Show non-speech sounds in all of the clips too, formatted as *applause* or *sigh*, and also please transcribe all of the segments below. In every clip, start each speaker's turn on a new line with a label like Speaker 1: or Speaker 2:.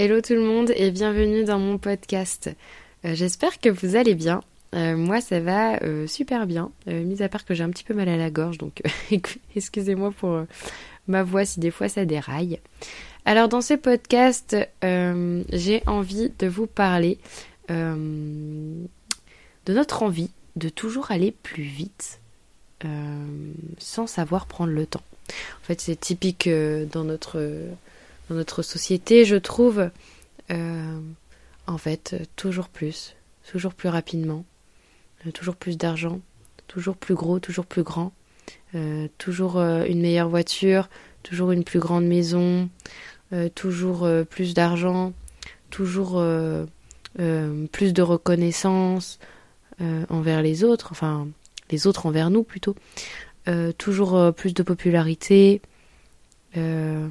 Speaker 1: Hello tout le monde et bienvenue dans mon podcast. Euh, j'espère que vous allez bien. Euh, moi ça va euh, super bien, mis à part que j'ai un petit peu mal à la gorge, donc *laughs* excusez-moi pour ma voix si des fois ça déraille. Alors dans ce podcast, j'ai envie de vous parler de notre envie de toujours aller plus vite sans savoir prendre le temps. En fait c'est typique dans notre dans notre société, je trouve, euh, en fait, toujours plus, toujours plus rapidement, euh, toujours plus d'argent, toujours plus gros, toujours plus grand, euh, toujours une meilleure voiture, toujours une plus grande maison, toujours plus d'argent, toujours plus de reconnaissance envers les autres, enfin les autres envers nous plutôt, toujours plus de popularité, il euh,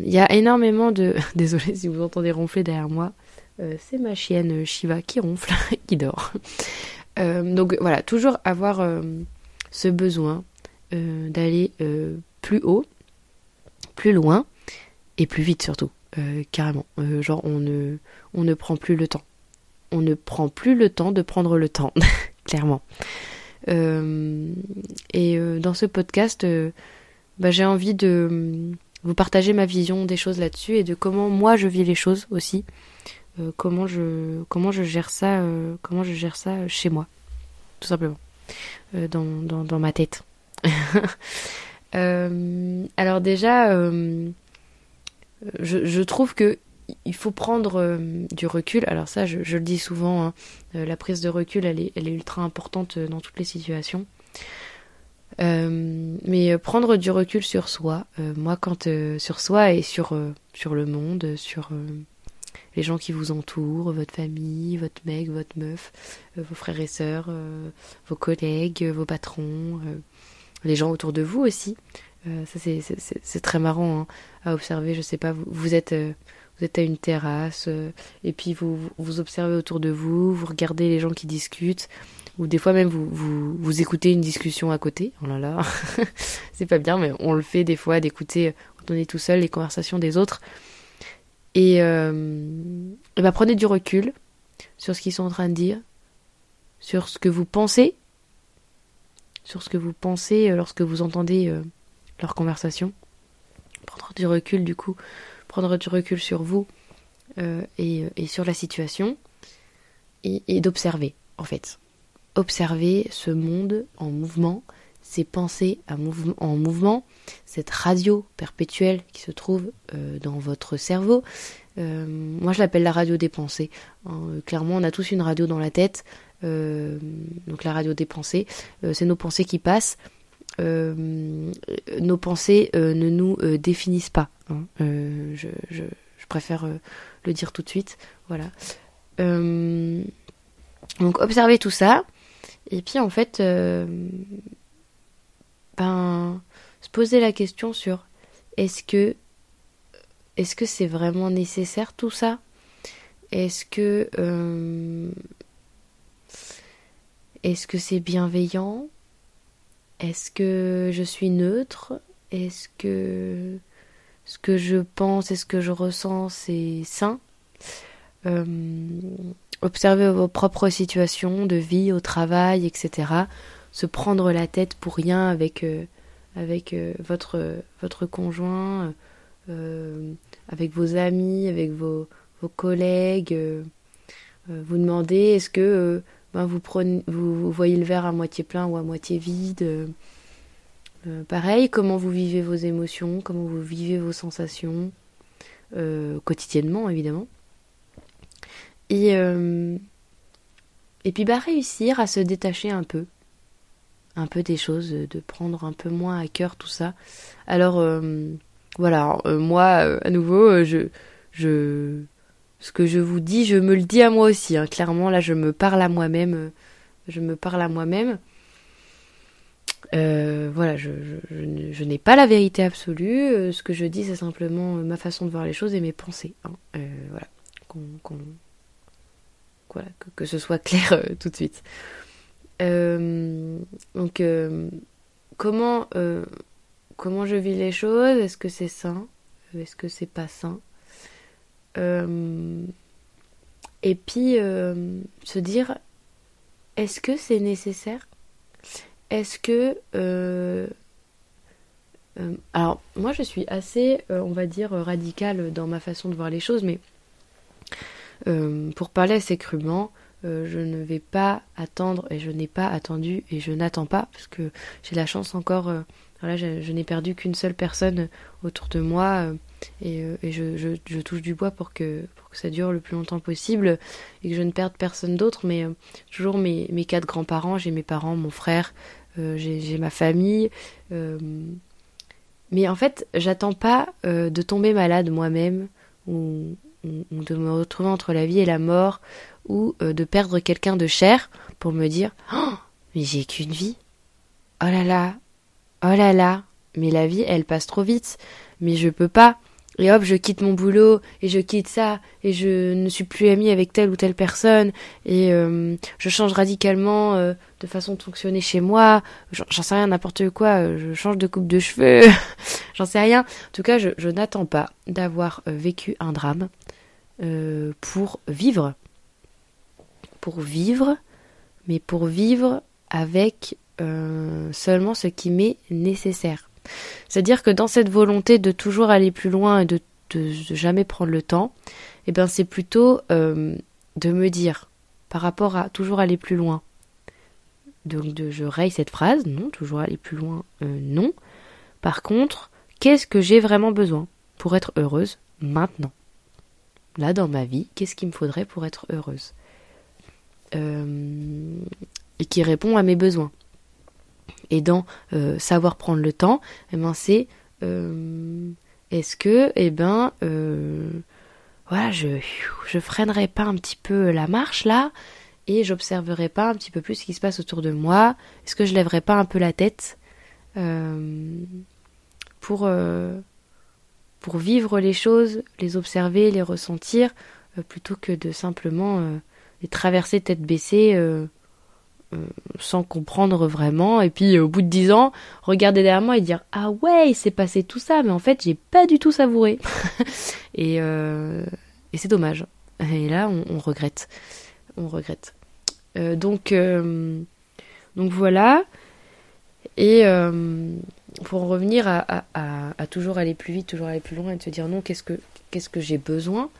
Speaker 1: y a énormément de... *laughs* Désolée si vous entendez ronfler derrière moi. Euh, c'est ma chienne Shiva qui ronfle, *laughs* qui dort. Euh, donc voilà, toujours avoir ce besoin d'aller plus haut, plus loin et plus vite surtout, carrément. genre on ne, on ne prend plus le temps. On ne prend plus le temps de prendre le temps, *laughs* clairement. et dans ce podcast, bah, j'ai envie de euh, vous partager ma vision des choses là-dessus et de comment moi je vis les choses aussi. Euh, comment je comment je gère ça euh, comment je gère ça chez moi tout simplement. Dans, dans, dans, ma tête. *laughs* Alors déjà je, je, trouve que il faut prendre du recul. Alors ça je, je le dis souvent hein, la prise de recul elle est, elle est ultra importante dans toutes les situations euh, mais euh, prendre du recul sur soi, euh, moi quand sur soi et sur sur le monde, sur les gens qui vous entourent, votre famille, votre mec, votre meuf, vos frères et sœurs, vos collègues, vos patrons, les gens autour de vous aussi. ça c'est très marrant hein, à observer. Je sais pas, vous, vous êtes vous êtes à une terrasse et puis vous vous observez autour de vous, vous regardez les gens qui discutent ou des fois même vous, vous, écoutez une discussion à côté. Oh là là, *laughs* c'est pas bien, mais on le fait des fois d'écouter quand on est tout seul les conversations des autres. Et, euh, bah, prenez du recul sur ce qu'ils sont en train de dire, sur ce que vous pensez, sur ce que vous pensez euh, lorsque vous entendez euh, leur conversation. Prendre du recul du coup, prendre du recul sur vous euh, et, et, sur la situation et, d'observer en fait observer ce monde en mouvement, ces pensées en mouvement, cette radio perpétuelle qui se trouve euh, dans votre cerveau. Euh, moi, je l'appelle la radio des pensées. Hein, clairement, on a tous une radio dans la tête. Euh, donc la radio des pensées, c'est nos pensées qui passent. Nos pensées ne nous définissent pas. Hein. Je, préfère le dire tout de suite. Voilà. donc observez tout ça. Et puis en fait, euh, ben, se poser la question sur est-ce que est-ce que c'est vraiment nécessaire tout ça? Est-ce que euh, est-ce que c'est bienveillant? Est-ce que je suis neutre? Est-ce que ce que je pense et ce que je ressens c'est sain? Euh, observer vos propres situations de vie au travail, etc. Se prendre la tête pour rien avec, euh, euh, votre, votre conjoint, euh, avec vos amis, avec vos, vos collègues. vous demandez est-ce que ben vous, voyez le verre à moitié plein ou à moitié vide. pareil, comment vous vivez vos émotions, comment vous vivez vos sensations, quotidiennement évidemment. Et, euh, et puis bah réussir à se détacher un peu, un peu des choses, de prendre un peu moins à cœur tout ça. Alors euh, voilà, euh, moi à nouveau, je, je, ce que je vous dis, je me le dis à moi aussi. Hein. Clairement là, je me parle à moi-même, je me parle à moi-même. voilà, je, n'ai pas la vérité absolue. ce que je dis, c'est simplement ma façon de voir les choses et mes pensées. Hein. voilà, voilà, que, ce soit *laughs* clair euh, tout de suite. Euh, donc, euh, comment, comment je vis les choses? Est-ce que c'est sain? Est-ce que c'est pas sain? Et puis se dire est-ce que c'est nécessaire? Est-ce que alors moi je suis assez on va dire radicale dans ma façon de voir les choses mais pour parler assez crûment euh, je ne vais pas attendre et je n'ai pas attendu et je n'attends pas parce que j'ai la chance encore. Euh, voilà, je, n'ai perdu qu'une seule personne autour de moi euh, et, je, touche du bois pour que, ça dure le plus longtemps possible et que je ne perde personne d'autre. Mais toujours mes, mes quatre grands-parents, j'ai mes parents, mon frère, j'ai ma famille. mais en fait, j'attends pas de tomber malade moi-même ou, ou de me retrouver entre la vie et la mort ou euh, de perdre quelqu'un de cher pour me dire oh, mais j'ai qu'une vie. Oh là là, oh là là, mais la vie elle passe trop vite, mais je peux pas. Et hop, je quitte mon boulot et je quitte ça et je ne suis plus amie avec telle ou telle personne et euh, je change radicalement euh, de façon de fonctionner chez moi. J'en sais rien, n'importe quoi. Je change de coupe de cheveux. *laughs* J'en sais rien. En tout cas, je, je n'attends pas d'avoir vécu un drame pour vivre pour vivre, mais pour vivre avec euh, seulement ce qui m'est nécessaire. C'est-à-dire que dans cette volonté de toujours aller plus loin et de, jamais prendre le temps, eh ben c'est plutôt euh, de me dire, par rapport à toujours aller plus loin, donc je raye cette phrase, non, toujours aller plus loin, euh, non. Par contre, qu'est-ce que j'ai vraiment besoin pour être heureuse maintenant? Là, dans ma vie, qu'est-ce qu'il me faudrait pour être heureuse euh, et qui répond à mes besoins. Et dans euh, savoir prendre le temps, eh ben c'est euh, est-ce que eh ben voilà je je freinerai pas un petit peu la marche là et j'observerai pas un petit peu plus ce qui se passe autour de moi? Est-ce que je lèverai pas un peu la tête pour pour vivre les choses les observer les ressentir plutôt que de simplement et traverser tête baissée euh, euh, sans comprendre vraiment. Et puis au bout de dix ans, regarder derrière moi et dire ah ouais, il s'est passé tout ça, mais en fait j'ai pas du tout savouré. *laughs* et, euh, et c'est dommage. Et là on, regrette, on regrette. donc donc voilà. Et pour en revenir à, toujours aller plus vite, toujours aller plus loin et de se dire non, qu'est-ce que j'ai besoin?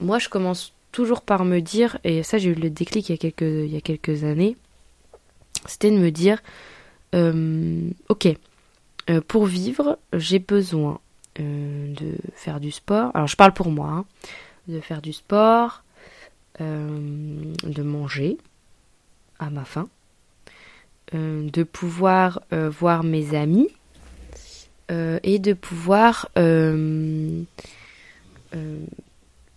Speaker 1: Moi, je commence toujours par me dire, et ça j'ai eu le déclic il y a quelques, années, c'était de me dire, euh, ok, euh, pour vivre, j'ai besoin euh, de faire du sport. Alors je parle pour moi, hein, de faire du sport, de manger à ma faim, de pouvoir voir mes amis et de pouvoir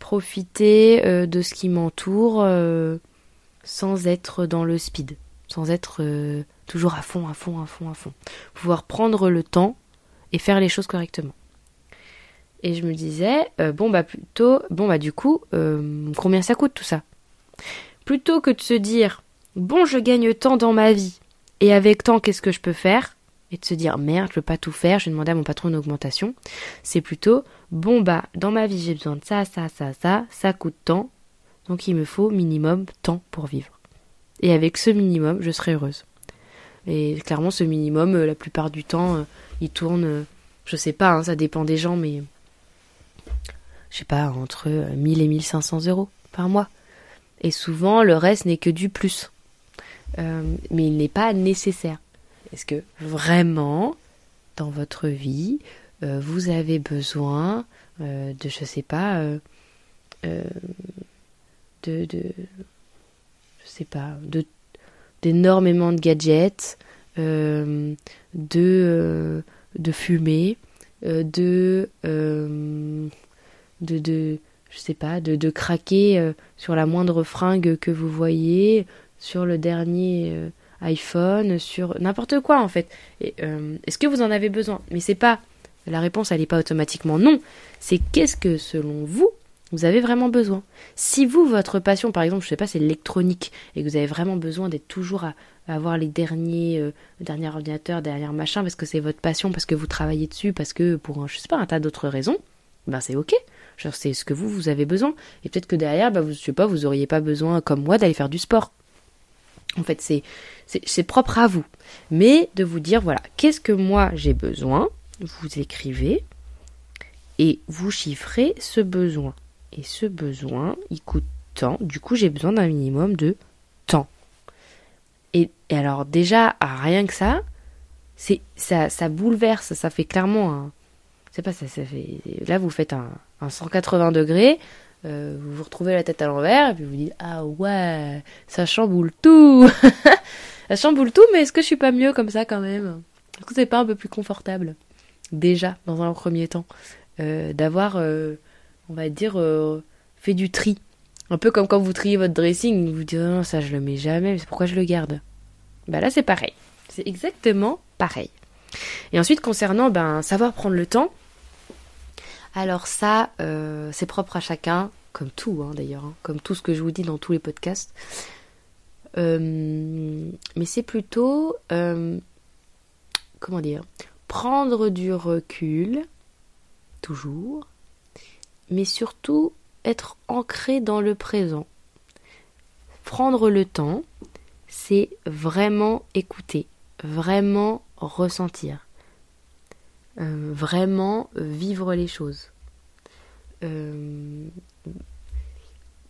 Speaker 1: profiter euh, de ce qui m'entoure euh, sans être dans le speed, sans être euh, toujours à fond, à fond, à fond, à fond. Pouvoir prendre le temps et faire les choses correctement. Et je me disais, bon bah plutôt, bon bah du coup, combien ça coûte tout ça? Plutôt que de se dire, bon je gagne tant dans ma vie, et avec tant qu'est-ce que je peux faire? Et de se dire merde, je peux pas tout faire, je vais demander à mon patron une augmentation. C'est plutôt bon bah dans ma vie j'ai besoin de ça, ça, ça, ça, ça coûte tant, donc il me faut minimum tant pour vivre. Et avec ce minimum, je serai heureuse. Et clairement, ce minimum, euh, la plupart du temps, euh, il tourne, euh, je sais pas, hein, ça dépend des gens, mais je sais pas, entre 1000 et 1500 euros par mois. Et souvent, le reste n'est que du plus. Mais il n'est pas nécessaire. Est-ce que vraiment, dans votre vie, euh, vous avez besoin euh, de, je sais pas, euh, de, je sais pas, de d'énormément de gadgets, de de fumée, de craquer sur la moindre fringue que vous voyez, sur le dernier iPhone, sur n'importe quoi en fait. Euh, est-ce que vous en avez besoin? Mais c'est pas la réponse, elle n'est pas automatiquement non. C'est qu'est-ce que selon vous vous avez vraiment besoin? Si vous, votre passion, par exemple, je sais pas, c'est l'électronique et que vous avez vraiment besoin d'être toujours à, avoir les derniers, euh, derniers ordinateurs, derniers machins, parce que c'est votre passion, parce que vous travaillez dessus, parce que pour un, je sais pas, un tas d'autres raisons, ben c'est ok. C'est ce que vous vous avez besoin. Et peut-être que derrière, ben, vous, je sais pas, vous auriez pas besoin comme moi d'aller faire du sport. En fait, c'est propre à vous. Mais de vous dire voilà, qu'est-ce que moi j'ai besoin Vous écrivez et vous chiffrez ce besoin. Et ce besoin, il coûte tant. Du coup, j'ai besoin d'un minimum de temps. Et, alors déjà, rien que ça, c'est ça, bouleverse. Ça fait clairement un. C'est pas ça, ça fait. Là, vous faites un, 180 degrés. Euh, vous vous retrouvez la tête à l'envers et puis vous dites ah ouais ça chamboule tout *laughs* ça chamboule tout mais est-ce que je suis pas mieux comme ça quand même? Est-ce que c'est pas un peu plus confortable déjà dans un premier temps euh, d'avoir, euh, on va dire, fait du tri? Un peu comme quand vous triez votre dressing, vous dites non, ça je le mets jamais, c'est pourquoi je le garde? Bah là c'est pareil. C'est exactement pareil. Et ensuite concernant ben, savoir prendre le temps, alors ça c'est propre à chacun, comme tout hein, d'ailleurs, hein, comme tout ce que je vous dis dans tous les podcasts. mais c'est plutôt, comment dire, prendre du recul toujours, mais surtout être ancré dans le présent. Prendre le temps, c'est vraiment écouter, vraiment ressentir, euh, vraiment vivre les choses, euh,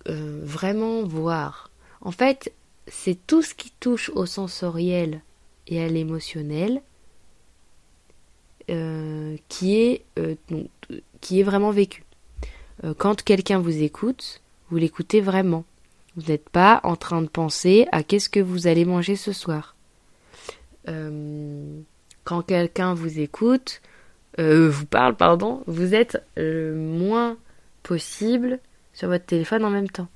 Speaker 1: euh, vraiment voir. En fait, c'est tout ce qui touche au sensoriel et à l'émotionnel qui est qui est vraiment vécu. Euh, quand quelqu'un vous écoute, vous l'écoutez vraiment. Vous n'êtes pas en train de penser à qu'est-ce que vous allez manger ce soir. Euh, quand quelqu'un vous écoute, euh, vous parle, pardon, vous êtes le moins possible sur votre téléphone en même temps.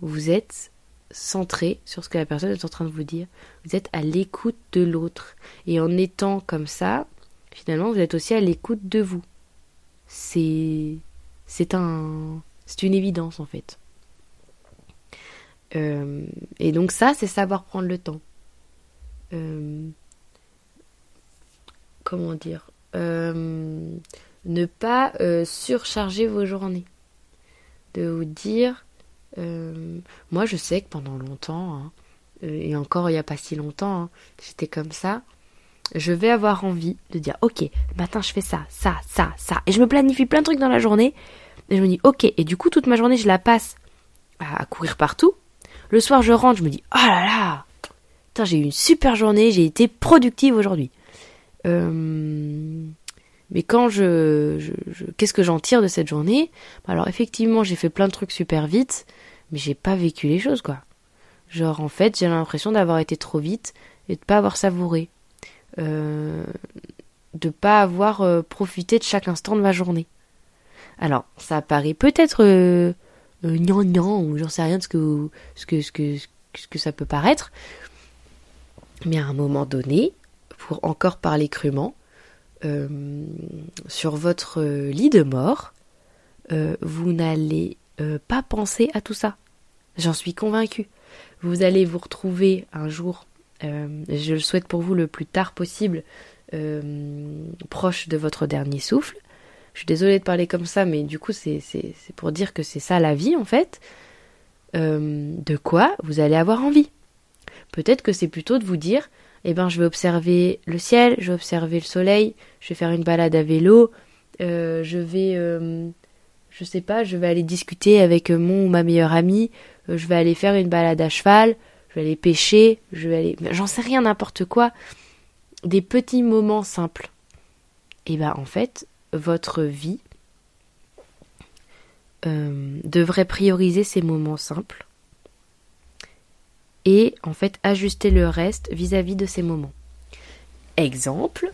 Speaker 1: Vous êtes centré sur ce que la personne est en train de vous dire. Vous êtes à l'écoute de l'autre. Et en étant comme ça, finalement, vous êtes aussi à l'écoute de vous c'est c'est un c'est une évidence en fait. Euh, et donc ça, c'est savoir prendre le temps. Euh, comment dire? Euh, Ne pas surcharger vos journées. De vous dire, moi je sais que pendant longtemps, hein, et encore il n'y a pas si longtemps, hein, j'étais comme ça je vais avoir envie de dire ok, le matin je fais ça, ça, ça, ça, et je me planifie plein de trucs dans la journée, et je me dis ok, et du coup toute ma journée je la passe à, courir partout. Le soir je rentre, je me dis oh là là, j'ai eu une super journée, j'ai été productive aujourd'hui. Euh, mais quand je, qu'est-ce que j'en tire de cette journée? Alors effectivement j'ai fait plein de trucs super vite, mais j'ai pas vécu les choses quoi. Genre en fait j'ai l'impression d'avoir été trop vite et de pas avoir savouré. Euh, de pas avoir euh, profité de chaque instant de ma journée. Alors, ça paraît peut-être euh, gnangnan ou j'en sais rien de ce que, ce que, ce que, ce que ça peut paraître, mais à un moment donné, pour encore parler crûment, sur votre lit de mort, vous n'allez pas penser à tout ça. J'en suis convaincue. Vous allez vous retrouver un jour euh, je le souhaite pour vous le plus tard possible, euh, proche de votre dernier souffle. Je suis désolée de parler comme ça, mais du coup, c'est pour dire que c'est ça la vie, en fait. Euh, de quoi vous allez avoir envie. Peut-être que c'est plutôt de vous dire, eh ben, je vais observer le ciel, je vais observer le soleil, je vais faire une balade à vélo, je vais, je sais pas, je vais aller discuter avec mon ou ma meilleure amie, je vais aller faire une balade à cheval, je vais aller pêcher, je vais aller. J'en sais rien, n'importe quoi. Des petits moments simples. Et bien en fait, votre vie euh, devrait prioriser ces moments simples et en fait ajuster le reste vis-à-vis de ces moments. Exemple,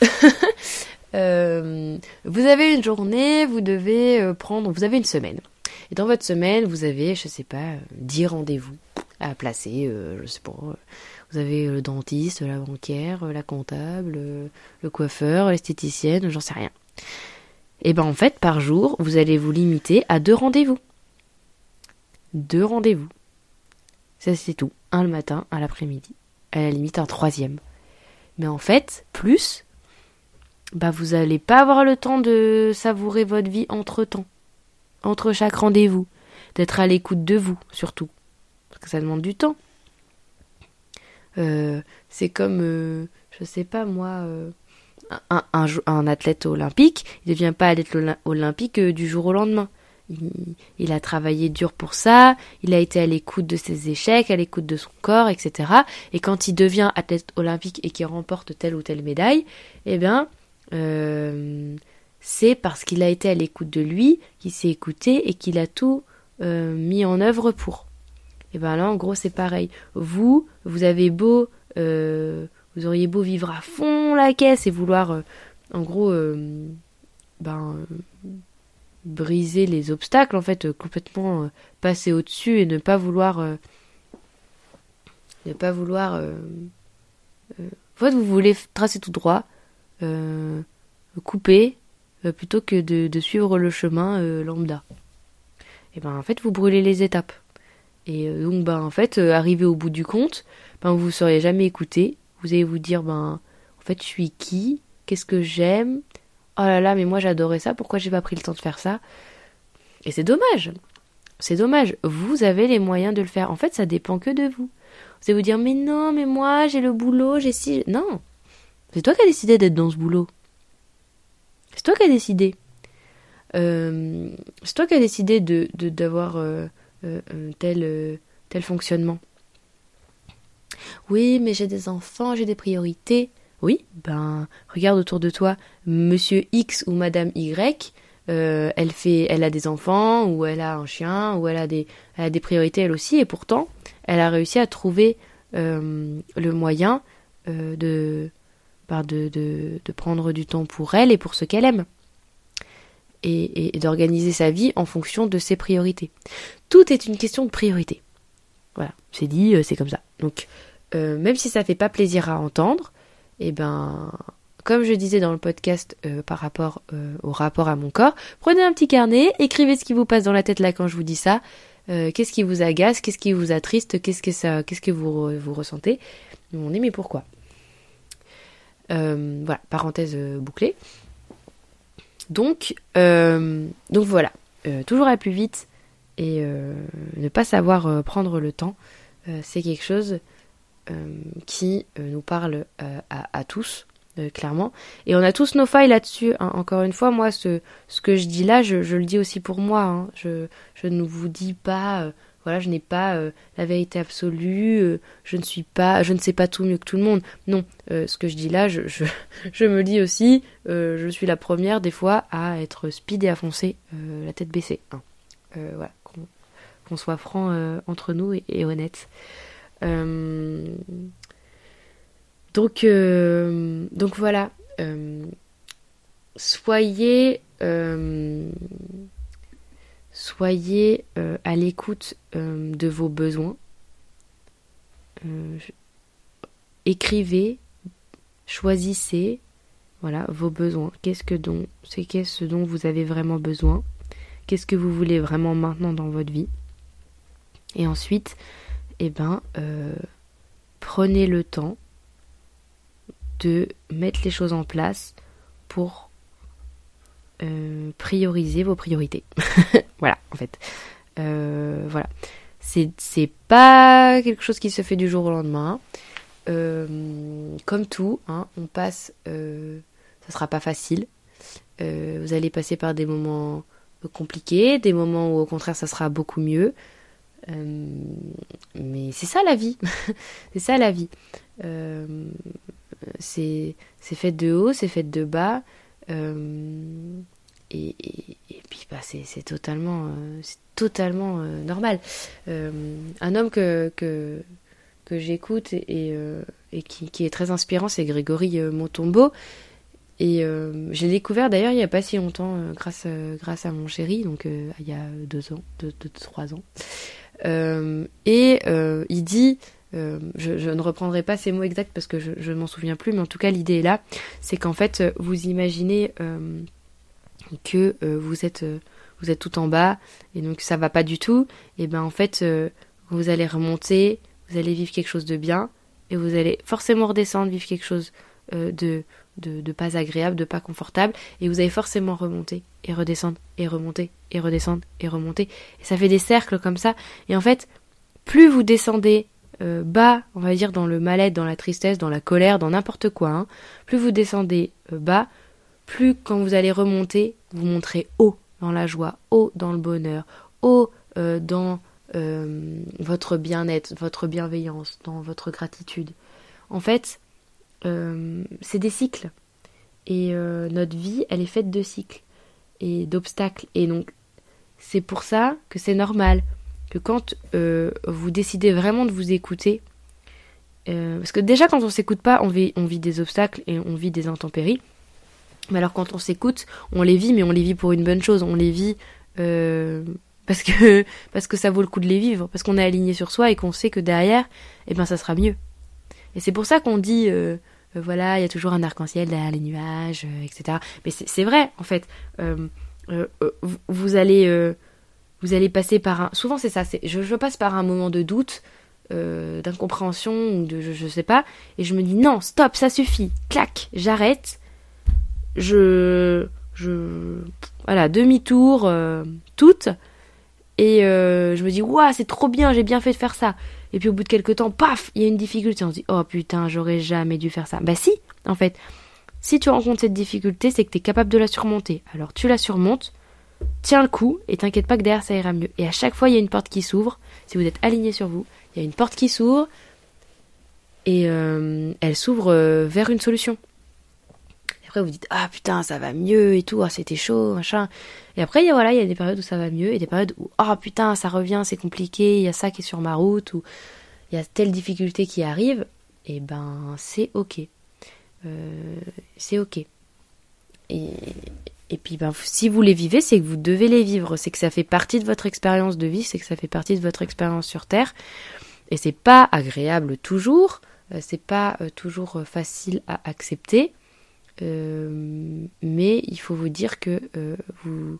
Speaker 1: *laughs* euh, vous avez une journée, vous devez euh, prendre, vous avez une semaine. Et dans votre semaine, vous avez, je sais pas, 10 rendez-vous à placer, euh, je sais pas. Vous avez le dentiste, la banquière, la comptable, le coiffeur, l'esthéticienne, j'en sais rien. Et ben en fait, par jour, vous allez vous limiter à deux rendez-vous. Deux rendez-vous. Ça c'est tout. Un le matin, un l'après-midi. À la limite un troisième. Mais en fait, plus, bah vous n'allez pas avoir le temps de savourer votre vie entre temps, entre chaque rendez-vous, d'être à l'écoute de vous surtout, parce que ça demande du temps. Euh, c'est comme, euh, je sais pas moi, euh, un, un, athlète olympique, il ne devient pas athlète olympique du jour au lendemain. Il, a travaillé dur pour ça, il a été à l'écoute de ses échecs, à l'écoute de son corps, etc. Et quand il devient athlète olympique et qu'il remporte telle ou telle médaille, eh bien, c'est parce qu'il a été à l'écoute de lui, qu'il s'est écouté et qu'il a tout mis en œuvre pour. Et bien là, en gros, c'est pareil. Vous, vous avez beau, euh, vous auriez beau vivre à fond la caisse et vouloir, euh, en gros, euh, ben, briser les obstacles, en fait, complètement passer au-dessus et ne pas vouloir, ne pas vouloir. en fait, vous voulez tracer tout droit, couper, plutôt que de, suivre le chemin lambda. Et ben, en fait, vous brûlez les étapes. Et euh, donc, ben, en fait, euh, arrivé au bout du compte, ben, vous ne seriez jamais écouté. Vous allez vous dire, ben, en fait, je suis qui? Qu'est-ce que j'aime? Oh là là, mais moi j'adorais ça, pourquoi j'ai pas pris le temps de faire ça? Et c'est dommage. C'est dommage. Vous avez les moyens de le faire. En fait, ça dépend que de vous. Vous allez vous dire, mais non, mais moi, j'ai le boulot, j'ai si. Non. C'est toi qui as décidé d'être dans ce boulot. C'est toi qui as décidé. Euh, c'est toi qui as décidé de d'avoir euh, euh, tel, tel fonctionnement. Oui, mais j'ai des enfants, j'ai des priorités. Oui, ben regarde autour de toi, Monsieur X ou Madame Y, elle fait, elle a des enfants ou elle a un chien ou elle a des, elle a des priorités elle aussi et pourtant elle a réussi à trouver le moyen de, ben, de, prendre du temps pour elle et pour ce qu'elle aime et, d'organiser sa vie en fonction de ses priorités. Tout est une question de priorité. Voilà, c'est dit, euh, c'est comme ça. Donc, euh, même si ça fait pas plaisir à entendre, et eh ben, comme je disais dans le podcast euh, par rapport au rapport à mon corps, prenez un petit carnet, écrivez ce qui vous passe dans la tête là quand je vous dis ça. qu'est-ce qui vous agace, qu'est-ce qui vous attriste, qu'est-ce que ça, qu'est-ce que vous, vous ressentez. On est mais pourquoi? Voilà, parenthèse bouclée. Donc, euh, donc voilà, euh, toujours à plus vite et euh, ne pas savoir prendre le temps, c'est quelque chose qui nous parle à, tous, clairement. Et on a tous nos failles là-dessus. Hein. Encore une fois, moi, ce, que je dis là, je, le dis aussi pour moi. Hein. Je, ne vous dis pas voilà, je n'ai pas euh, la vérité absolue, euh, je ne suis pas, je ne sais pas tout mieux que tout le monde. Non, euh, ce que je dis là, je, *laughs* me dis aussi, je suis la première des fois à être speed et à foncer la tête baissée. Hein. voilà, qu'on soit franc entre nous et, honnête. Donc, donc voilà, soyez Soyez euh, à l'écoute euh, de vos besoins. Euh, écrivez, choisissez, voilà, vos besoins. Qu'est-ce que dont, c'est qu'est-ce ce dont vous avez vraiment besoin? Qu'est-ce que vous voulez vraiment maintenant dans votre vie? Et ensuite, eh ben, prenez le temps de mettre les choses en place pour euh, prioriser vos priorités. *laughs* voilà, en fait. Euh, voilà. C'est, c'est pas quelque chose qui se fait du jour au lendemain. Euh, comme tout, hein, on passe. ça sera pas facile. vous allez passer par des moments compliqués, des moments où au contraire ça sera beaucoup mieux. Mais c'est ça la vie. *laughs* c'est ça la vie. c'est, c'est fait de haut, c'est fait de bas. Euh, et, puis bah, c'est totalement, euh, totalement euh, normal. un homme que, que, que j'écoute et, et qui, qui, est très inspirant, c'est Grégory Montombeau. Et j'ai découvert d'ailleurs il n'y a pas si longtemps grâce, grâce à mon chéri, donc il y a deux ans, deux trois ans. Et il dit euh, je, ne reprendrai pas ces mots exacts parce que je ne m'en souviens plus, mais en tout cas l'idée est là, c'est qu'en fait vous imaginez euh, que euh, vous êtes vous êtes tout en bas et donc ça va pas du tout, et ben en fait vous allez remonter, vous allez vivre quelque chose de bien et vous allez forcément redescendre, vivre quelque chose de de, pas agréable, de pas confortable, et vous allez forcément remonter et redescendre et remonter et redescendre et remonter. Et ça fait des cercles comme ça. Et en fait, plus vous descendez euh, bas, on va dire dans le mal-être, dans la tristesse, dans la colère, dans n'importe quoi, hein, plus vous descendez euh, bas, plus quand vous allez remonter, vous montrez haut dans la joie, haut dans le bonheur, haut euh, dans votre bien-être, votre bienveillance, dans votre gratitude. En fait, c'est des cycles. Et notre vie, elle est faite de cycles et d'obstacles. Et donc, c'est pour ça que c'est normal que quand euh, vous décidez vraiment de vous écouter, euh, parce que déjà quand on s'écoute pas, on vit, des obstacles et on vit des intempéries. Mais alors quand on s'écoute, on les vit, mais on les vit pour une bonne chose. On les vit euh, parce que *laughs* parce que ça vaut le coup de les vivre, parce qu'on est aligné sur soi et qu'on sait que derrière, eh ben ça sera mieux. Et c'est pour ça qu'on dit voilà, il y a toujours un arc-en-ciel derrière les nuages, etc. Mais c'est vrai en fait. vous allez vous allez passer par un. Souvent, c'est ça. Je, passe par un moment de doute, euh, d'incompréhension ou de je, je, sais pas, et je me dis non, stop, ça suffit. Clac, j'arrête. Je, je, voilà, demi-tour, euh, toute, et euh, je me dis waouh, c'est trop bien, j'ai bien fait de faire ça. Et puis au bout de quelques temps, paf, il y a une difficulté. On se dit oh putain, j'aurais jamais dû faire ça. Bah si, en fait, si tu rencontres cette difficulté, c'est que tu es capable de la surmonter. Alors tu la surmontes tiens le coup et t'inquiète pas que derrière ça ira mieux. Et à chaque fois, il y a une porte qui s'ouvre. Si vous êtes aligné sur vous, il y a une porte qui s'ouvre et euh, elle s'ouvre euh, vers une solution. Vous dites ah putain, ça va mieux et tout, ah, c'était chaud, machin. Et après, il y a voilà, il y a des périodes où ça va mieux et des périodes où ah putain, ça revient, c'est compliqué, il y a ça qui est sur ma route ou il y a telle difficulté qui arrive. Et ben, c'est ok. Euh, c'est ok. Et, et puis, ben, si vous les vivez, c'est que vous devez les vivre. C'est que ça fait partie de votre expérience de vie, c'est que ça fait partie de votre expérience sur Terre. Et c'est pas agréable toujours, euh, c'est pas euh, toujours facile à accepter. Mais il faut vous dire que vous,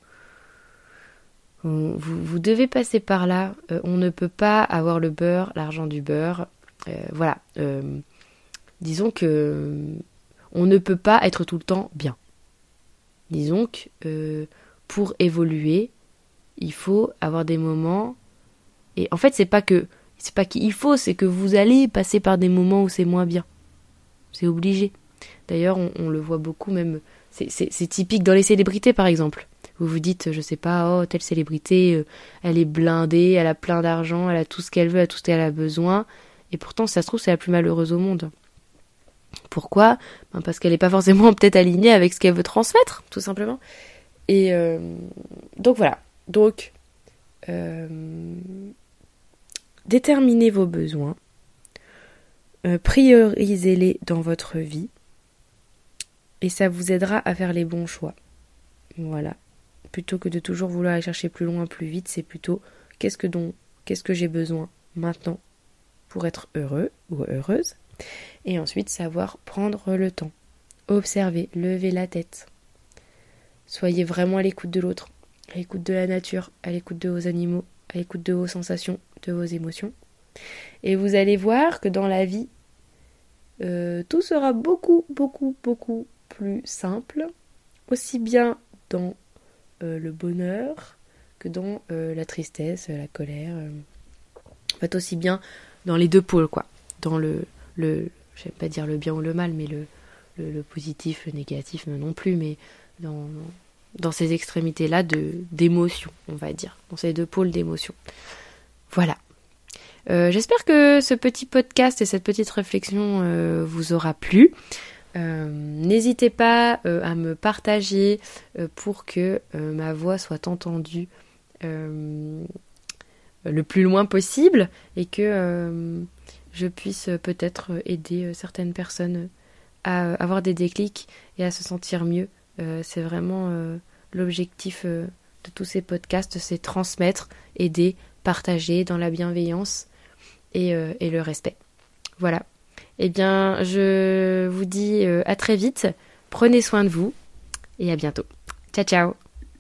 Speaker 1: vous, vous, devez passer par là. on ne peut pas avoir le beurre, l'argent du beurre. voilà. disons que on ne peut pas être tout le temps bien. Disons que euh, pour évoluer, il faut avoir des moments. Et en fait, c'est pas que c'est pas qu'il faut, c'est que vous allez passer par des moments où c'est moins bien. C'est obligé. D'ailleurs, on, le voit beaucoup même. C'est typique dans les célébrités, par exemple. Vous vous dites, je sais pas, oh, telle célébrité, euh, elle est blindée, elle a plein d'argent, elle a tout ce qu'elle veut, elle a tout ce qu'elle a besoin. Et pourtant, ça se trouve, c'est la plus malheureuse au monde. Pourquoi? Ben, Parce qu'elle n'est pas forcément *laughs* peut-être alignée avec ce qu'elle veut transmettre, tout simplement. Et euh, donc voilà. Donc, euh, déterminez vos besoins, priorisez-les dans votre vie, et ça vous aidera à faire les bons choix. Voilà. Plutôt que de toujours vouloir aller chercher plus loin, plus vite, c'est plutôt qu'est-ce que donc, qu'est-ce que j'ai besoin maintenant pour être heureux ou heureuse? Et ensuite savoir prendre le temps. Observer, lever la tête. Soyez vraiment à l'écoute de l'autre, à l'écoute de la nature, à l'écoute de vos animaux, à l'écoute de vos sensations, de vos émotions. Et vous allez voir que dans la vie, euh, tout sera beaucoup, beaucoup, beaucoup plus simple, aussi bien dans euh, le bonheur que dans euh, la tristesse, la colère. en fait, aussi bien dans les deux pôles, quoi. Dans le, le, vais pas dire le bien ou le mal, mais le, positif, le négatif non plus, mais dans, ces extrémités-là d'émotion, on va dire, dans ces deux pôles d'émotion. Voilà. Euh, j'espère que ce petit podcast et cette petite réflexion euh, vous aura plu. Euh, n'hésitez pas à me partager pour que ma voix soit entendue le plus loin possible et que je puisse euh, peut-être euh, aider euh, certaines personnes à avoir des déclics et à se sentir mieux. c'est vraiment l'objectif de tous ces podcasts, c'est transmettre, aider, partager dans la bienveillance et, le respect. Voilà. Eh bien, je vous dis à très vite. Prenez soin de vous et à bientôt. Ciao ciao